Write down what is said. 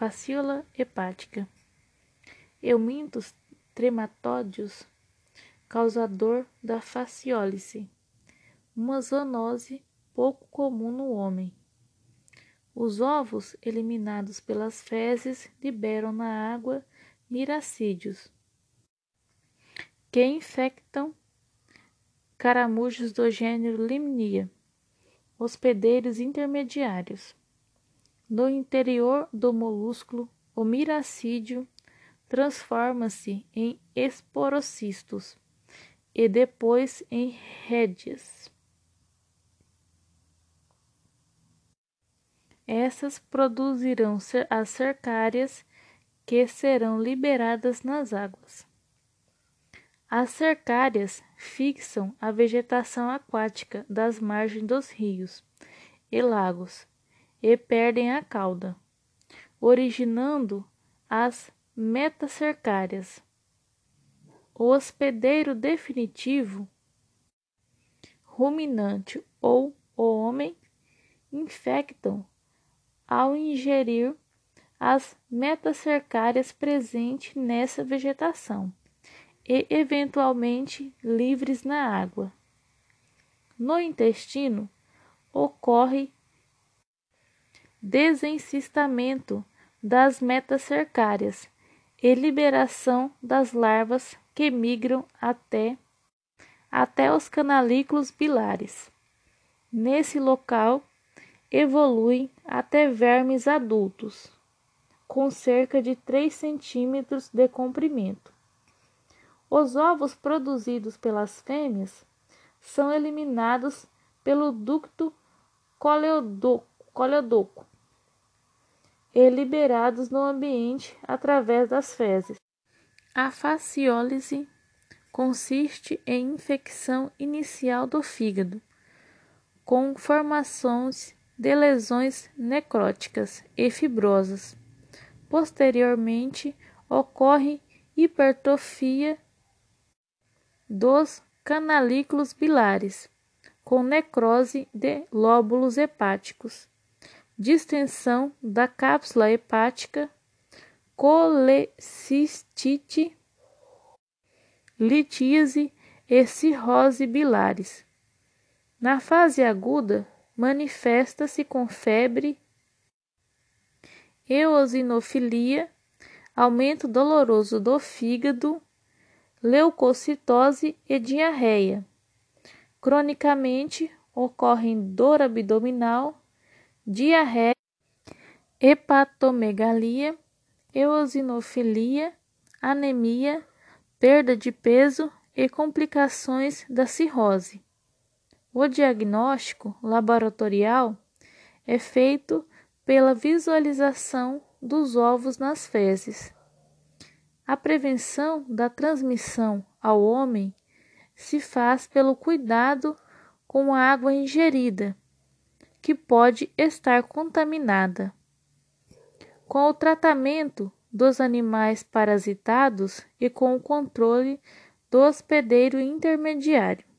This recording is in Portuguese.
fasciola hepática. Eumintos trematódeos, causador da fasciólise, uma zoonose pouco comum no homem. Os ovos eliminados pelas fezes liberam na água miracídios, que infectam caramujos do gênero Limnia, hospedeiros intermediários. No interior do molúsculo, o miracídio transforma-se em esporocistos e depois em rédeas. Essas produzirão as cercárias que serão liberadas nas águas. As cercárias fixam a vegetação aquática das margens dos rios e lagos e perdem a cauda, originando as metacercárias. O hospedeiro definitivo, ruminante ou o homem infectam ao ingerir as metacercárias presentes nessa vegetação e eventualmente livres na água. No intestino ocorre desencistamento das metacercárias e liberação das larvas que migram até, até os canalículos bilares. Nesse local, evoluem até vermes adultos, com cerca de 3 centímetros de comprimento. Os ovos produzidos pelas fêmeas são eliminados pelo ducto coleodoco e liberados no ambiente através das fezes. A fasciólise consiste em infecção inicial do fígado, com formações de lesões necróticas e fibrosas. Posteriormente, ocorre hipertrofia dos canalículos bilares, com necrose de lóbulos hepáticos distensão da cápsula hepática, colecistite, litíase e cirrose bilares. Na fase aguda, manifesta-se com febre, eosinofilia, aumento doloroso do fígado, leucocitose e diarreia. Cronicamente, ocorrem dor abdominal, diarreia, hepatomegalia, eosinofilia, anemia, perda de peso e complicações da cirrose. O diagnóstico laboratorial é feito pela visualização dos ovos nas fezes. A prevenção da transmissão ao homem se faz pelo cuidado com a água ingerida que pode estar contaminada. Com o tratamento dos animais parasitados e com o controle do hospedeiro intermediário.